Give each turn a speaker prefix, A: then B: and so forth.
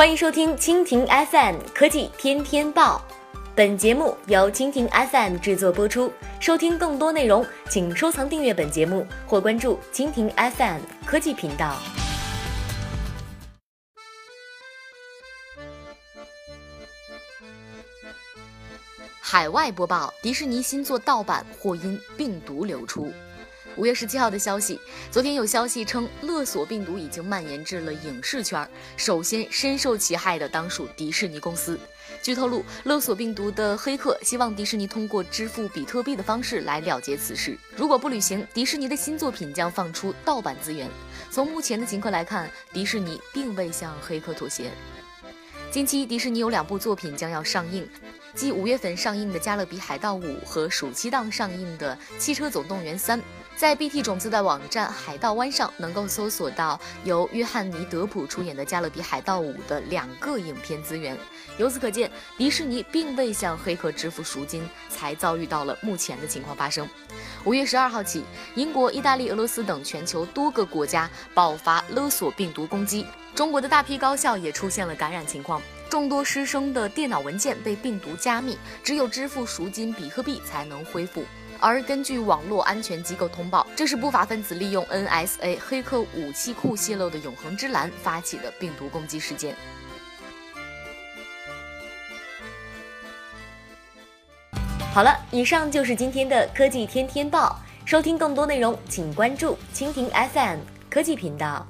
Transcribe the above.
A: 欢迎收听蜻蜓 FM 科技天天报，本节目由蜻蜓 FM 制作播出。收听更多内容，请收藏订阅本节目或关注蜻蜓 FM 科技频道。海外播报：迪士尼新作盗版或因病毒流出。五月十七号的消息，昨天有消息称勒索病毒已经蔓延至了影视圈，首先深受其害的当属迪士尼公司。据透露，勒索病毒的黑客希望迪士尼通过支付比特币的方式来了结此事。如果不履行，迪士尼的新作品将放出盗版资源。从目前的情况来看，迪士尼并未向黑客妥协。近期，迪士尼有两部作品将要上映。继五月份上映的《加勒比海盗五》和暑期档上映的《汽车总动员三》，在 BT 种子的网站海盗湾上能够搜索到由约翰尼·德普出演的《加勒比海盗五》的两个影片资源。由此可见，迪士尼并未向黑客支付赎金，才遭遇到了目前的情况发生。五月十二号起，英国、意大利、俄罗斯等全球多个国家爆发勒索病毒攻击，中国的大批高校也出现了感染情况。众多师生的电脑文件被病毒加密，只有支付赎金比特币才能恢复。而根据网络安全机构通报，这是不法分子利用 NSA 黑客武器库泄露的永恒之蓝发起的病毒攻击事件。好了，以上就是今天的科技天天报。收听更多内容，请关注蜻蜓 FM 科技频道。